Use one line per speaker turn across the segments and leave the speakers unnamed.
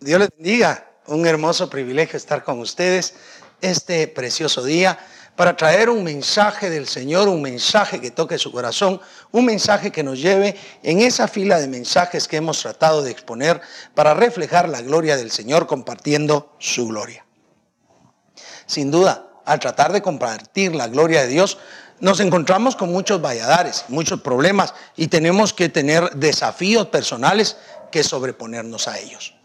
Dios les bendiga. Un hermoso privilegio estar con ustedes este precioso día para traer un mensaje del Señor, un mensaje que toque su corazón, un mensaje que nos lleve en esa fila de mensajes que hemos tratado de exponer para reflejar la gloria del Señor compartiendo su gloria. Sin duda, al tratar de compartir la gloria de Dios, nos encontramos con muchos valladares, muchos problemas y tenemos que tener desafíos personales que sobreponernos a ellos.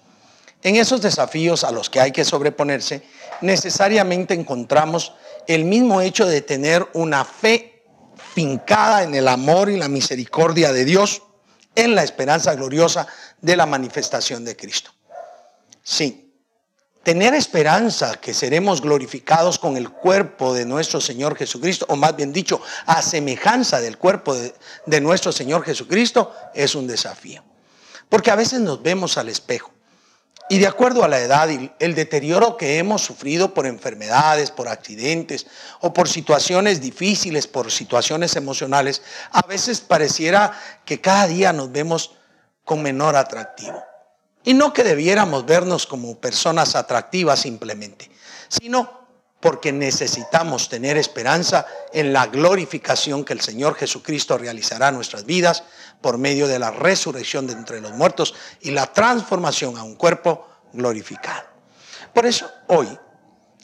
En esos desafíos a los que hay que sobreponerse, necesariamente encontramos el mismo hecho de tener una fe fincada en el amor y la misericordia de Dios, en la esperanza gloriosa de la manifestación de Cristo. Sí, tener esperanza que seremos glorificados con el cuerpo de nuestro Señor Jesucristo, o más bien dicho, a semejanza del cuerpo de, nuestro Señor Jesucristo, es un desafío. Porque a veces nos vemos al espejo y de acuerdo a la edad y el deterioro que hemos sufrido por enfermedades, por accidentes o por situaciones difíciles, por situaciones emocionales, a veces pareciera que cada día nos vemos con menor atractivo. Y no que debiéramos vernos como personas atractivas simplemente, sino porque necesitamos tener esperanza en la glorificación que el Señor Jesucristo realizará en nuestras vidas por medio de la resurrección de entre los muertos y la transformación a un cuerpo glorificado. Por eso hoy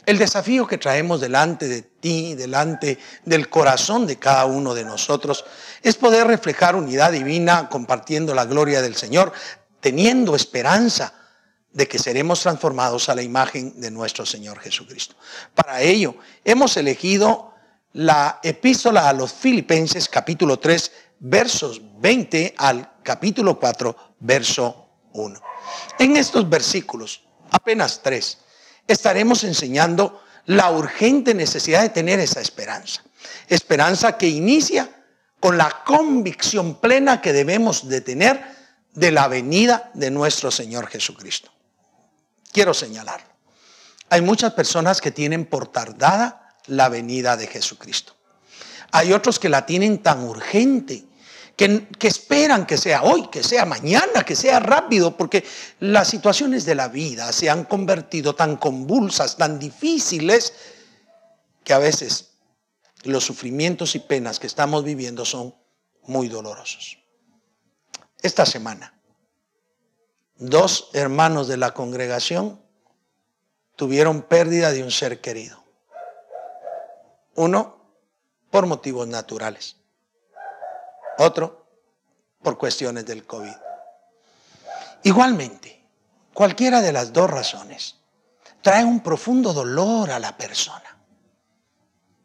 el desafío que traemos delante de ti, delante del corazón de cada uno de nosotros, es poder reflejar unidad divina compartiendo la gloria del Señor, teniendo esperanza de que seremos transformados a la imagen de nuestro Señor Jesucristo. Para ello, hemos elegido la epístola a los Filipenses capítulo 3, versos 20 al capítulo 4, verso 1. En estos versículos, apenas tres, estaremos enseñando la urgente necesidad de tener esa esperanza. Esperanza que inicia con la convicción plena que debemos de tener de la venida de nuestro Señor Jesucristo. Quiero señalar, hay muchas personas que tienen por tardada la venida de Jesucristo. Hay otros que la tienen tan urgente, que, esperan que sea hoy, que sea mañana, que sea rápido, porque las situaciones de la vida se han convertido tan convulsas, tan difíciles, que a veces los sufrimientos y penas que estamos viviendo son muy dolorosos esta semana, dos hermanos de la congregación tuvieron pérdida de un ser querido. Uno por motivos naturales, otro por cuestiones del COVID. Igualmente, cualquiera de las dos razones trae un profundo dolor a la persona.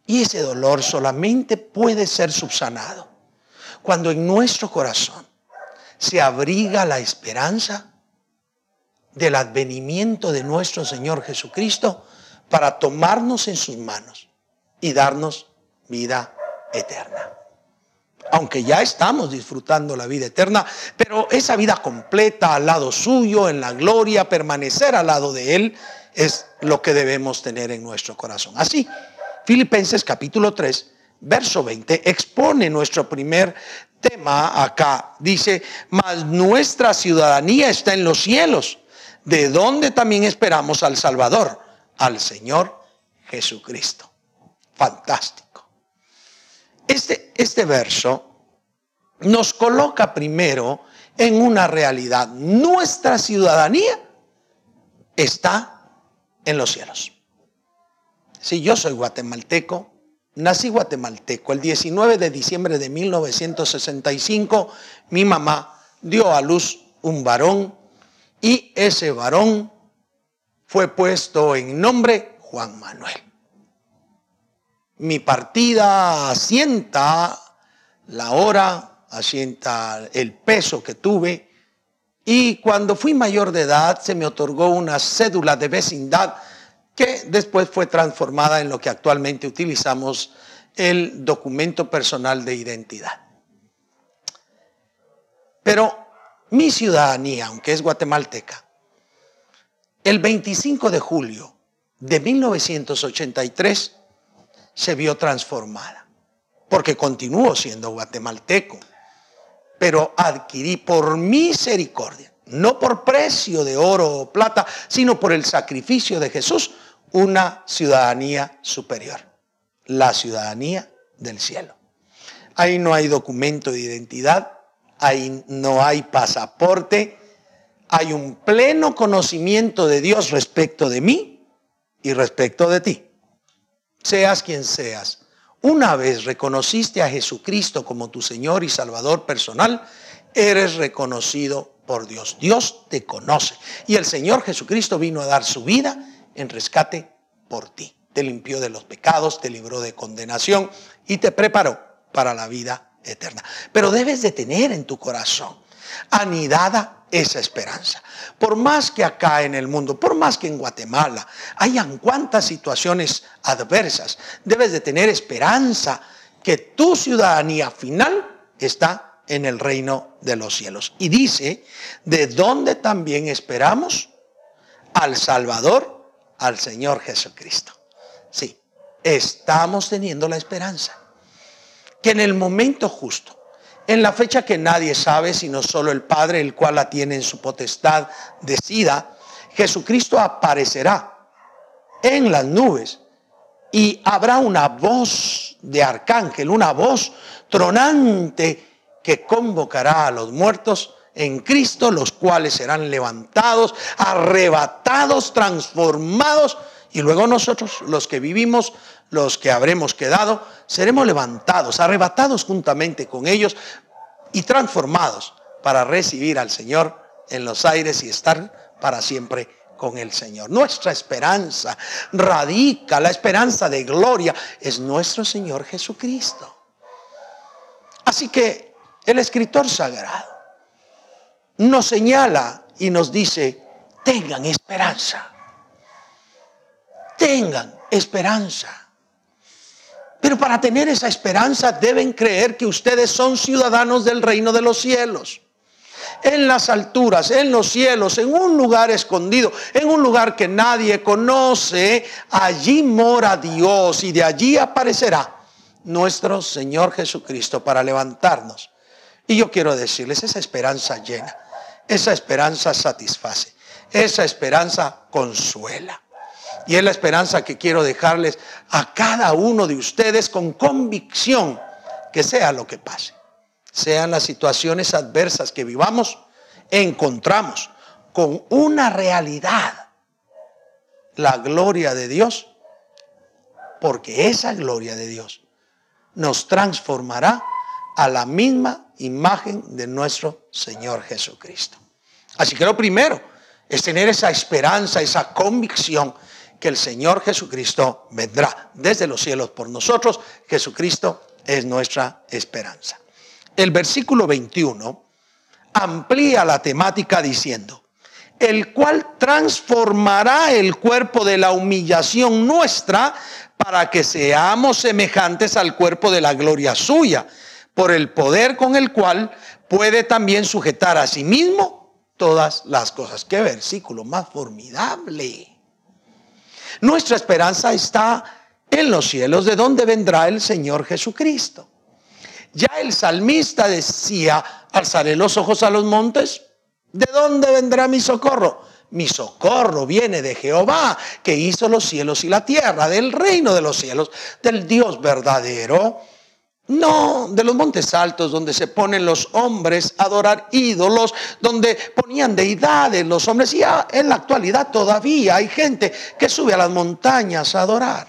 Y ese dolor solamente puede ser subsanado cuando en nuestro corazón se abriga la esperanza del advenimiento de nuestro Señor Jesucristo para tomarnos en sus manos y darnos vida eterna. Aunque ya estamos disfrutando la vida eterna, pero esa vida completa al lado suyo, en la gloria, permanecer al lado de Él, es lo que debemos tener en nuestro corazón. Así, Filipenses capítulo 3, verso 20, expone nuestro primer tema acá. Dice, mas nuestra ciudadanía está en los cielos, de donde también esperamos al Salvador, al Señor Jesucristo. Fantástico. Este, este verso nos coloca primero en una realidad. Nuestra ciudadanía está en los cielos. Si yo soy guatemalteco, Nací guatemalteco. El 19 de diciembre de 1965 mi mamá dio a luz un varón y ese varón fue puesto en nombre Juan Manuel. Mi partida asienta la hora, asienta el peso que tuve y cuando fui mayor de edad se me otorgó una cédula de vecindad que después fue transformada en lo que actualmente utilizamos el documento personal de identidad. Pero mi ciudadanía, aunque es guatemalteca, el 25 de julio de 1983 se vio transformada, porque continúo siendo guatemalteco, pero adquirí por misericordia no por precio de oro o plata, sino por el sacrificio de Jesús, una ciudadanía superior, la ciudadanía del cielo. Ahí no hay documento de identidad, ahí no hay pasaporte, hay un pleno conocimiento de Dios respecto de mí y respecto de ti. Seas quien seas. Una vez reconociste a Jesucristo como tu Señor y Salvador personal, eres reconocido por Dios. Dios te conoce. Y el Señor Jesucristo vino a dar su vida en rescate por ti. Te limpió de los pecados, te libró de condenación y te preparó para la vida eterna. Pero debes de tener en tu corazón anidada esa esperanza. Por más que acá en el mundo, por más que en Guatemala hayan cuantas situaciones adversas, debes de tener esperanza que tu ciudadanía final está en el reino de los cielos. Y dice, de dónde también esperamos al Salvador, al Señor Jesucristo. Sí, estamos teniendo la esperanza que en el momento justo, en la fecha que nadie sabe, sino solo el Padre, el cual la tiene en su potestad, decida, Jesucristo aparecerá en las nubes y habrá una voz de arcángel, una voz tronante que convocará a los muertos en Cristo, los cuales serán levantados, arrebatados, transformados, y luego nosotros, los que vivimos, los que habremos quedado, seremos levantados, arrebatados juntamente con ellos y transformados para recibir al Señor en los aires y estar para siempre con el Señor. Nuestra esperanza radica, la esperanza de gloria es nuestro Señor Jesucristo. Así que el escritor sagrado nos señala y nos dice, tengan esperanza, tengan esperanza. Pero para tener esa esperanza deben creer que ustedes son ciudadanos del reino de los cielos. En las alturas, en los cielos, en un lugar escondido, en un lugar que nadie conoce, allí mora Dios y de allí aparecerá nuestro Señor Jesucristo para levantarnos y yo quiero decirles, esa esperanza llena, esa esperanza satisface, esa esperanza consuela. Y es la esperanza que quiero dejarles a cada uno de ustedes con convicción que sea lo que pase, sean las situaciones adversas que vivamos, encontramos con una realidad la gloria de Dios, porque esa gloria de Dios nos transformará a la misma imagen de nuestro Señor Jesucristo. Así que lo primero es tener esa esperanza, esa convicción que el Señor Jesucristo vendrá desde los cielos por nosotros. Jesucristo es nuestra esperanza. El versículo 21 amplía la temática diciendo, el cual transformará el cuerpo de la humillación nuestra para que seamos semejantes al cuerpo de la gloria suya por el poder con el cual puede también sujetar a sí mismo todas las cosas. Qué versículo más formidable. Nuestra esperanza está en los cielos, de donde vendrá el Señor Jesucristo. Ya el salmista decía, alzaré los ojos a los montes, ¿de dónde vendrá mi socorro? Mi socorro viene de Jehová, que hizo los cielos y la tierra, del reino de los cielos, del Dios verdadero no, de los montes altos donde se ponen los hombres a adorar ídolos, donde ponían deidades los hombres. Y en la actualidad todavía hay gente que sube a las montañas a adorar.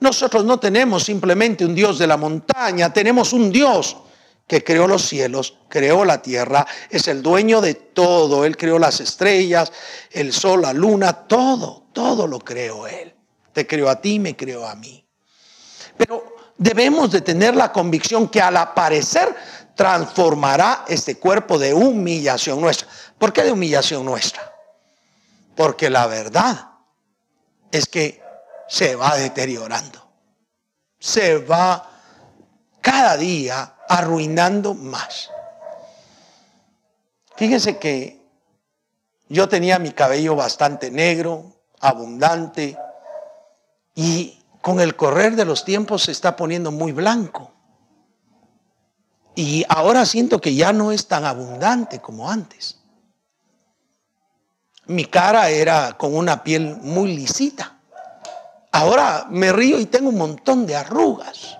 Nosotros no tenemos simplemente un Dios de la montaña, tenemos un Dios que creó los cielos, creó la tierra, es el dueño de todo. Él creó las estrellas, el sol, la luna, todo, todo lo creó Él. Te creó a ti, me creó a mí. Pero debemos de tener la convicción que al aparecer transformará este cuerpo de humillación nuestra. ¿Por qué de humillación nuestra? Porque la verdad es que se va deteriorando. Se va cada día arruinando más. Fíjense que yo tenía mi cabello bastante negro, abundante, y con el correr de los tiempos se está poniendo muy blanco. Y ahora siento que ya no es tan abundante como antes. Mi cara era con una piel muy lisita. Ahora me río y tengo un montón de arrugas.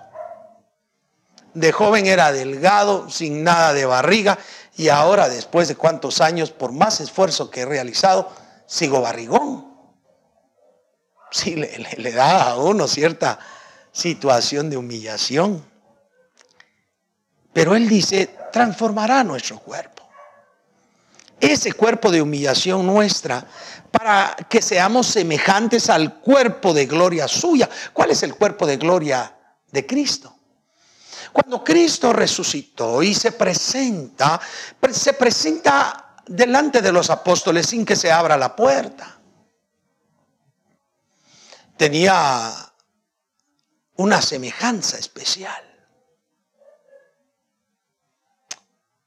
De joven era delgado, sin nada de barriga, y ahora después de cuántos años, por más esfuerzo que he realizado, sigo barrigón. Sí, le, da a uno cierta situación de humillación. Pero Él dice, transformará nuestro cuerpo. Ese cuerpo de humillación nuestra para que seamos semejantes al cuerpo de gloria suya. ¿Cuál es el cuerpo de gloria de Cristo? Cuando Cristo resucitó y se presenta, se presenta delante de los apóstoles sin que se abra la puerta. Tenía una semejanza especial.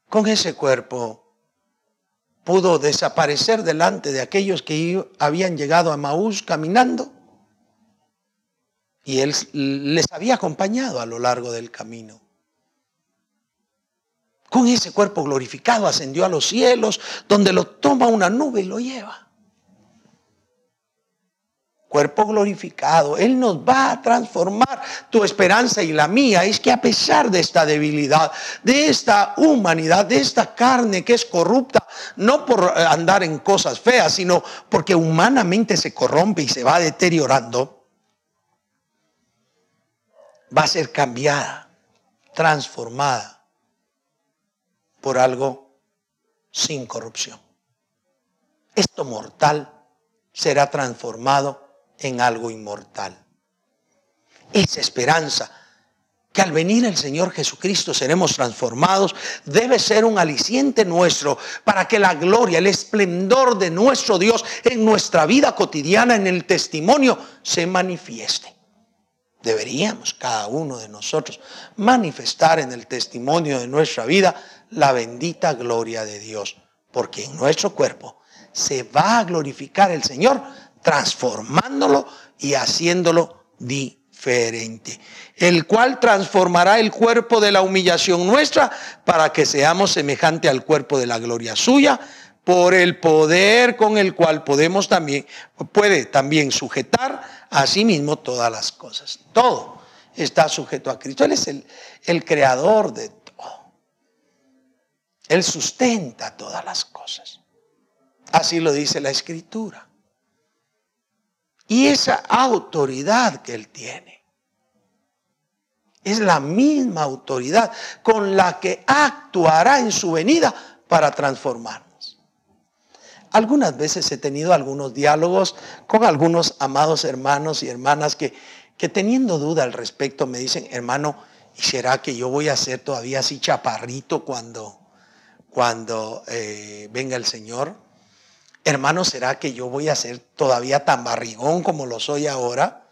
Con ese cuerpo pudo desaparecer delante de aquellos que habían llegado a Maús caminando. Y él les había acompañado a lo largo del camino. Con ese cuerpo glorificado ascendió a los cielos, donde lo toma una nube y lo lleva cuerpo glorificado. Él nos va a transformar. Tu esperanza y la mía es que a pesar de esta debilidad, de esta humanidad, de esta carne que es corrupta, no por andar en cosas feas, sino porque humanamente se corrompe y se va deteriorando, va a ser cambiada, transformada por algo sin corrupción. Esto mortal será transformado en algo inmortal. Esa esperanza que al venir el Señor Jesucristo seremos transformados, debe ser un aliciente nuestro para que la gloria, el esplendor de nuestro Dios en nuestra vida cotidiana, en el testimonio, se manifieste. Deberíamos cada uno de nosotros manifestar en el testimonio de nuestra vida la bendita gloria de Dios, porque en nuestro cuerpo se va a glorificar el Señor transformándolo y haciéndolo diferente, el cual transformará el cuerpo de la humillación nuestra para que seamos semejante al cuerpo de la gloria suya, por el poder con el cual podemos también, puede también sujetar a sí mismo todas las cosas. Todo está sujeto a Cristo. Él es el, el creador de todo. Él sustenta todas las cosas. Así lo dice la escritura. Y esa autoridad que Él tiene es la misma autoridad con la que actuará en su venida para transformarnos. Algunas veces he tenido algunos diálogos con algunos amados hermanos y hermanas que, que teniendo duda al respecto me dicen, hermano, ¿y será que yo voy a ser todavía así chaparrito cuando, cuando eh, venga el Señor? Hermano, ¿será que yo voy a ser todavía tan barrigón como lo soy ahora?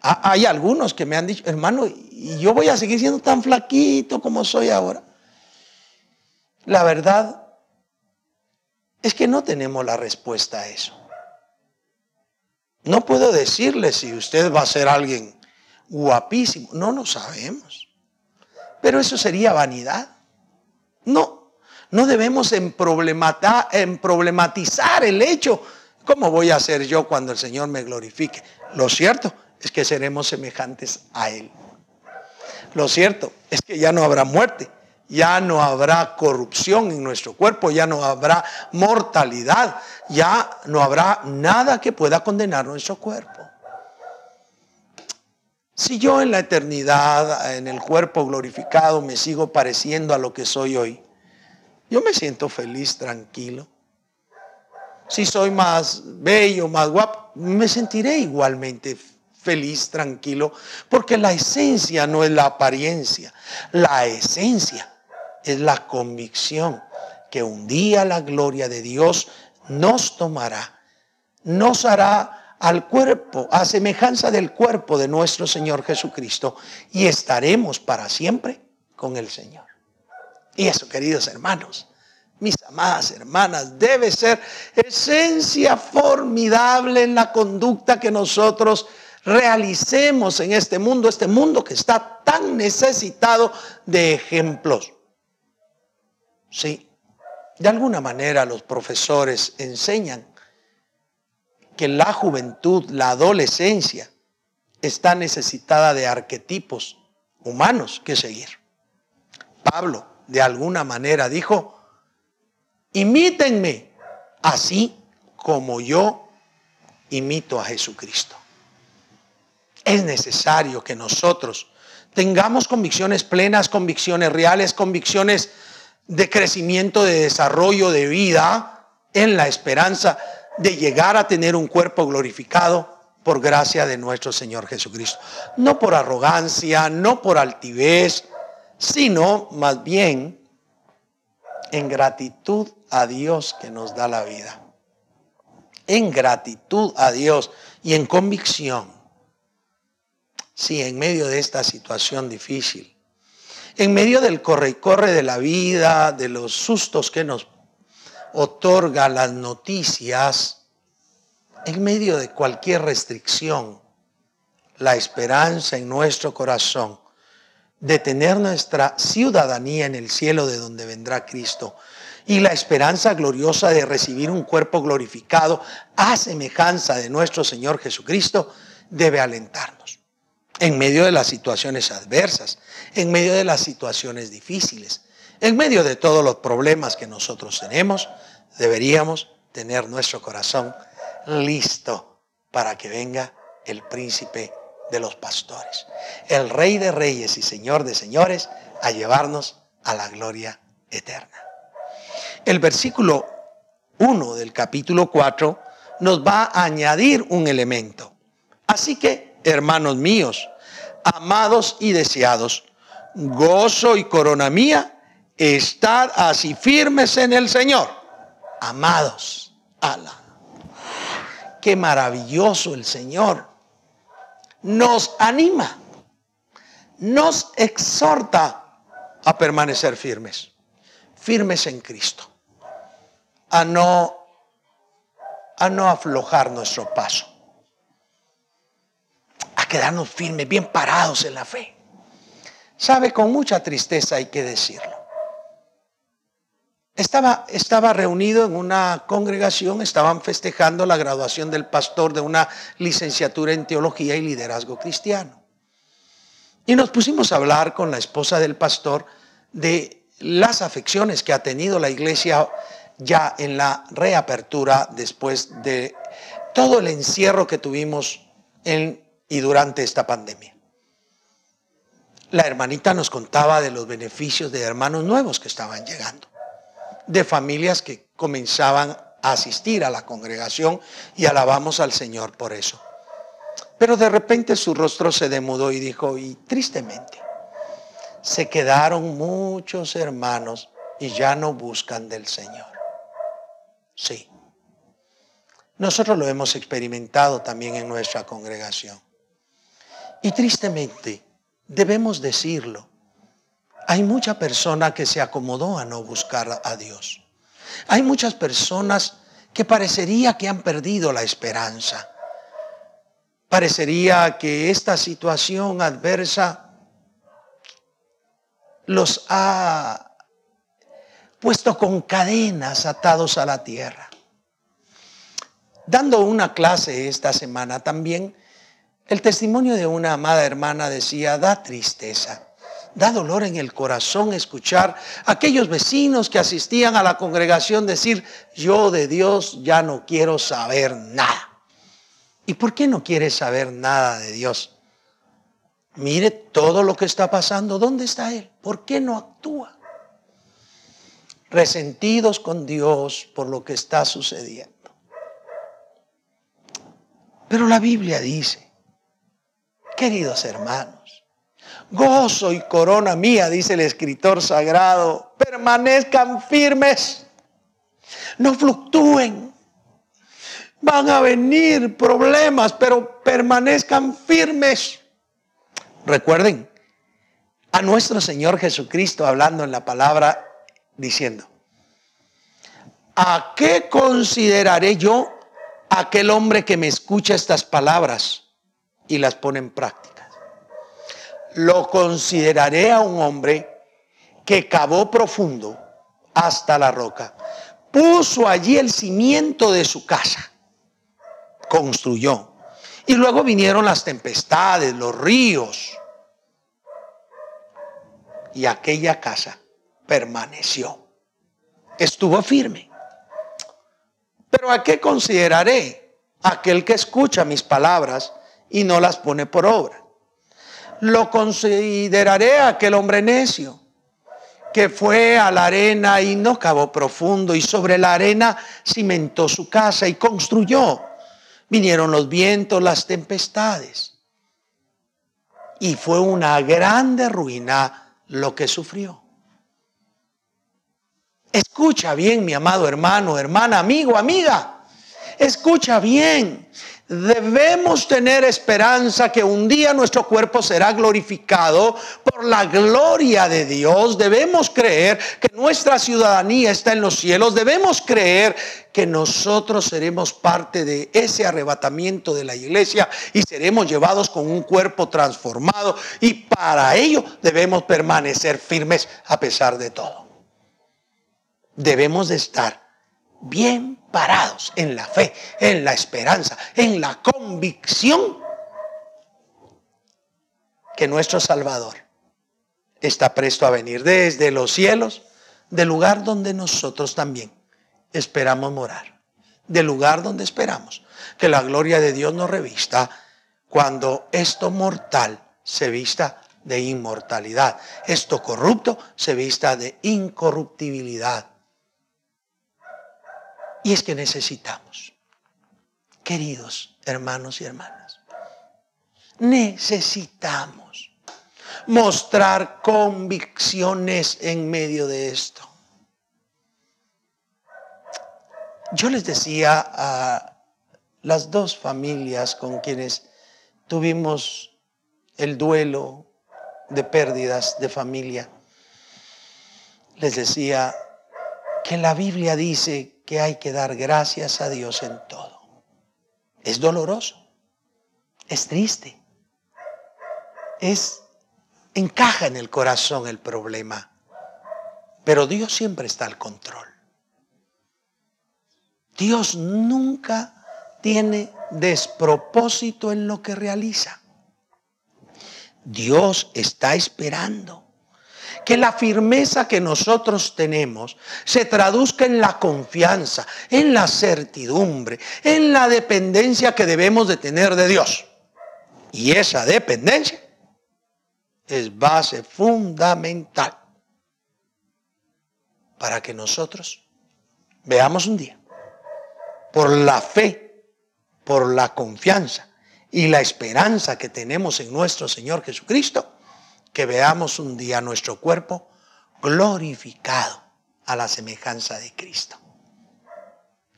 Hay algunos que me han dicho, hermano, ¿y yo voy a seguir siendo tan flaquito como soy ahora? La verdad es que no tenemos la respuesta a eso. No puedo decirle si usted va a ser alguien guapísimo. No lo sabemos. Pero eso sería vanidad. No, no debemos problematizar el hecho. ¿Cómo voy a ser yo cuando el Señor me glorifique? Lo cierto es que seremos semejantes a Él. Lo cierto es que ya no habrá muerte, ya no habrá corrupción en nuestro cuerpo, ya no habrá mortalidad, ya no habrá nada que pueda condenar nuestro cuerpo. Si yo en la eternidad, en el cuerpo glorificado, me sigo pareciendo a lo que soy hoy, yo me siento feliz, tranquilo. Si soy más bello, más guapo, me sentiré igualmente feliz, tranquilo, porque la esencia no es la apariencia, la esencia es la convicción que un día la gloria de Dios nos tomará, nos hará al cuerpo, a semejanza del cuerpo de nuestro Señor Jesucristo, y estaremos para siempre con el Señor. Y eso, queridos hermanos, mis amadas hermanas, debe ser esencia formidable en la conducta que nosotros realicemos en este mundo, este mundo que está tan necesitado de ejemplos. Sí, de alguna manera los profesores enseñan que la juventud, la adolescencia, está necesitada de arquetipos humanos que seguir. Pablo, de alguna manera, dijo, imítenme así como yo imito a Jesucristo. Es necesario que nosotros tengamos convicciones plenas, convicciones reales, convicciones de crecimiento, de desarrollo, de vida, en la esperanza de llegar a tener un cuerpo glorificado por gracia de nuestro Señor Jesucristo. No por arrogancia, no por altivez, sino más bien en gratitud a Dios que nos da la vida. En gratitud a Dios y en convicción. Sí, en medio de esta situación difícil, en medio del corre y corre de la vida, de los sustos que nos otorga las noticias, en medio de cualquier restricción, la esperanza en nuestro corazón de tener nuestra ciudadanía en el cielo de donde vendrá Cristo. Y la esperanza gloriosa de recibir un cuerpo glorificado a semejanza de nuestro Señor Jesucristo debe alentarnos en medio de las situaciones adversas, en medio de las situaciones difíciles, en medio de todos los problemas que nosotros tenemos, deberíamos tener nuestro corazón listo para que venga el príncipe de los pastores, el rey de reyes y señor de señores, a llevarnos a la gloria eterna. El versículo 1 del capítulo 4 nos va a añadir un elemento. Así que, hermanos míos, amados y deseados, gozo y corona mía, estad así firmes en el Señor. Amados, ala. Qué maravilloso el Señor. Nos anima, nos exhorta a permanecer firmes, firmes en Cristo, a no a no aflojar nuestro paso quedarnos firmes, bien parados en la fe. Sabe, con mucha tristeza hay que decirlo. Estaba, estaba reunido en una congregación, estaban festejando la graduación del pastor de una licenciatura en teología y liderazgo cristiano. Y nos pusimos a hablar con la esposa del pastor de las afecciones que ha tenido la iglesia ya en la reapertura después de todo el encierro que tuvimos en y durante esta pandemia. La hermanita nos contaba de los beneficios de hermanos nuevos que estaban llegando, de familias que comenzaban a asistir a la congregación y alabamos al Señor por eso. Pero de repente su rostro se demudó y dijo, y tristemente, se quedaron muchos hermanos y ya no buscan del Señor. Sí. Nosotros lo hemos experimentado también en nuestra congregación. Y tristemente, debemos decirlo, hay mucha persona que se acomodó a no buscar a Dios. Hay muchas personas que parecería que han perdido la esperanza. Parecería que esta situación adversa los ha puesto con cadenas atados a la tierra. Dando una clase esta semana también, el testimonio de una amada hermana decía, da tristeza, da dolor en el corazón escuchar a aquellos vecinos que asistían a la congregación decir, yo de Dios ya no quiero saber nada. ¿Y por qué no quiere saber nada de Dios? Mire todo lo que está pasando. ¿Dónde está Él? ¿Por qué no actúa? Resentidos con Dios por lo que está sucediendo. Pero la Biblia dice Queridos hermanos, gozo y corona mía, dice el escritor sagrado, permanezcan firmes, no fluctúen. Van a venir problemas, pero permanezcan firmes. Recuerden a nuestro Señor Jesucristo hablando en la palabra diciendo, ¿a qué consideraré yo aquel hombre que me escucha estas palabras? y las pone en práctica. Lo consideraré a un hombre que cavó profundo hasta la roca, puso allí el cimiento de su casa, construyó. Y luego vinieron las tempestades, los ríos. Y aquella casa permaneció. Estuvo firme. Pero ¿a qué consideraré? Aquel que escucha mis palabras y no las pone por obra. Lo consideraré aquel hombre necio que fue a la arena y no cavó profundo y sobre la arena cimentó su casa y construyó. Vinieron los vientos, las tempestades. Y fue una grande ruina lo que sufrió. Escucha bien, mi amado hermano, hermana, amigo, amiga. Escucha bien. Debemos tener esperanza que un día nuestro cuerpo será glorificado por la gloria de Dios. Debemos creer que nuestra ciudadanía está en los cielos. Debemos creer que nosotros seremos parte de ese arrebatamiento de la iglesia y seremos llevados con un cuerpo transformado. Y para ello debemos permanecer firmes a pesar de todo. Debemos de estar bien parados en la fe, en la esperanza, en la convicción que nuestro Salvador está presto a venir desde los cielos, del lugar donde nosotros también esperamos morar, del lugar donde esperamos que la gloria de Dios nos revista cuando esto mortal se vista de inmortalidad, esto corrupto se vista de incorruptibilidad. Y es que necesitamos, queridos hermanos y hermanas, necesitamos mostrar convicciones en medio de esto. Yo les decía a las dos familias con quienes tuvimos el duelo de pérdidas de familia, les decía que la Biblia dice que hay que dar gracias a Dios en todo. Es doloroso, es triste, es encaja en el corazón el problema, pero Dios siempre está al control. Dios nunca tiene despropósito en lo que realiza. Dios está esperando que la firmeza que nosotros tenemos se traduzca en la confianza, en la certidumbre, en la dependencia que debemos de tener de Dios. Y esa dependencia es base fundamental para que nosotros veamos un día, por la fe, por la confianza y la esperanza que tenemos en nuestro Señor Jesucristo, que veamos un día nuestro cuerpo glorificado a la semejanza de Cristo.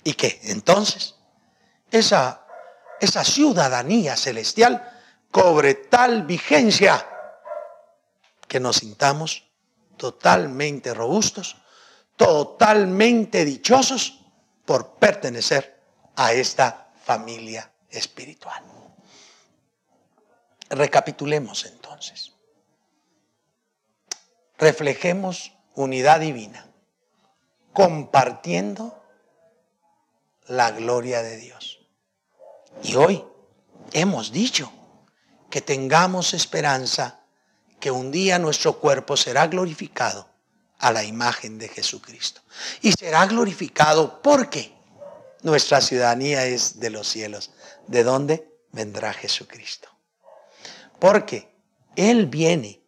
Y que entonces esa, esa ciudadanía celestial cobre tal vigencia que nos sintamos totalmente robustos, totalmente dichosos por pertenecer a esta familia espiritual. Recapitulemos entonces reflejemos unidad divina, compartiendo la gloria de Dios. Y hoy hemos dicho que tengamos esperanza que un día nuestro cuerpo será glorificado a la imagen de Jesucristo. Y será glorificado porque nuestra ciudadanía es de los cielos. ¿De dónde vendrá Jesucristo? Porque Él viene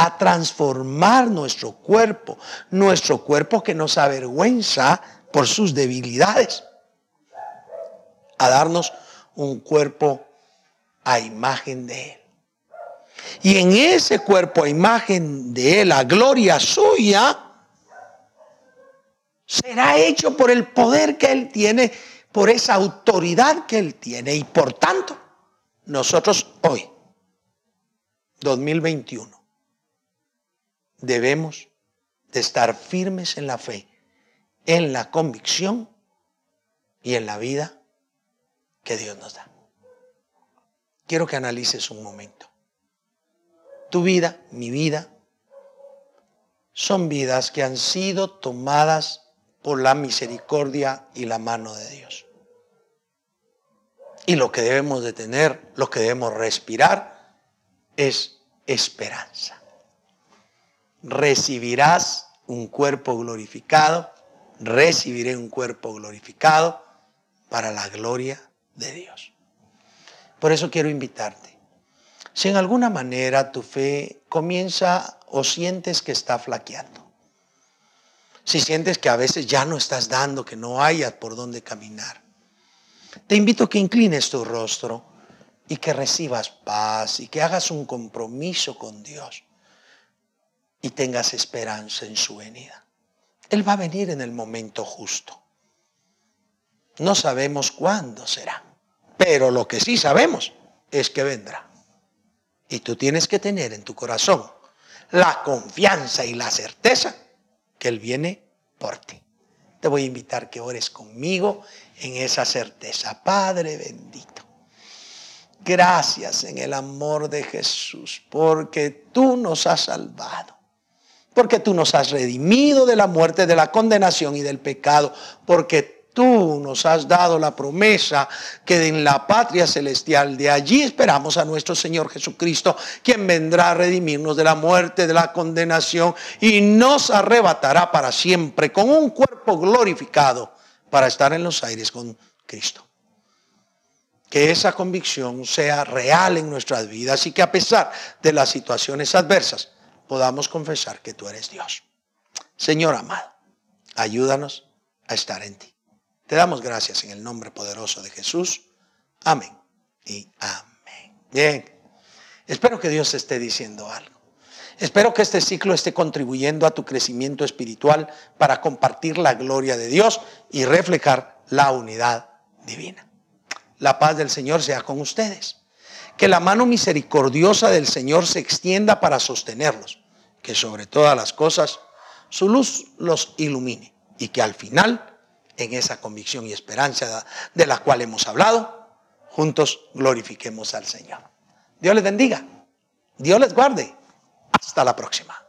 a transformar nuestro cuerpo, nuestro cuerpo que nos avergüenza por sus debilidades, a darnos un cuerpo a imagen de Él. Y en ese cuerpo a imagen de Él, a gloria suya, será hecho por el poder que Él tiene, por esa autoridad que Él tiene. Y por tanto, nosotros hoy, 2021, debemos de estar firmes en la fe, en la convicción y en la vida que Dios nos da. quiero que analices un momento. Tu vida, mi vida, son vidas que han sido tomadas por la misericordia y la mano de Dios. Y lo que debemos de tener, lo que debemos respirar, es esperanza. Recibirás un cuerpo glorificado, recibiré un cuerpo glorificado para la gloria de Dios. Por eso quiero invitarte. Si en alguna manera tu fe comienza o sientes que está flaqueando, si sientes que a veces ya no estás dando, que no hayas por dónde caminar, te invito a que inclines tu rostro y que recibas paz y que hagas un compromiso con Dios y tengas esperanza en su venida. Él va a venir en el momento justo. No sabemos cuándo será, pero lo que sí sabemos es que vendrá. Y tú tienes que tener en tu corazón la confianza y la certeza que Él viene por ti. Te voy a invitar que ores conmigo en esa certeza. Padre bendito, gracias en el amor de Jesús, porque tú nos has salvado porque tú nos has redimido de la muerte, de la condenación y del pecado, porque tú nos has dado la promesa que en la patria celestial de allí esperamos a nuestro Señor Jesucristo, quien vendrá a redimirnos de la muerte, de la condenación y nos arrebatará para siempre con un cuerpo glorificado para estar en los aires con Cristo. Que esa convicción sea real en nuestras vidas y que a pesar de las situaciones adversas, podamos confesar que tú eres Dios. Señor amado, ayúdanos a estar en ti. Te damos gracias en el nombre poderoso de Jesús. Amén y amén. Bien, espero que Dios esté diciendo algo. Espero que este ciclo esté contribuyendo a tu crecimiento espiritual para compartir la gloria de Dios y reflejar la unidad divina. La paz del Señor sea con ustedes que la mano misericordiosa del Señor se extienda para sostenerlos, que sobre todas las cosas su luz los ilumine y que al final, en esa convicción y esperanza de la cual hemos hablado, juntos glorifiquemos al Señor. Dios les bendiga, Dios les guarde. Hasta la próxima.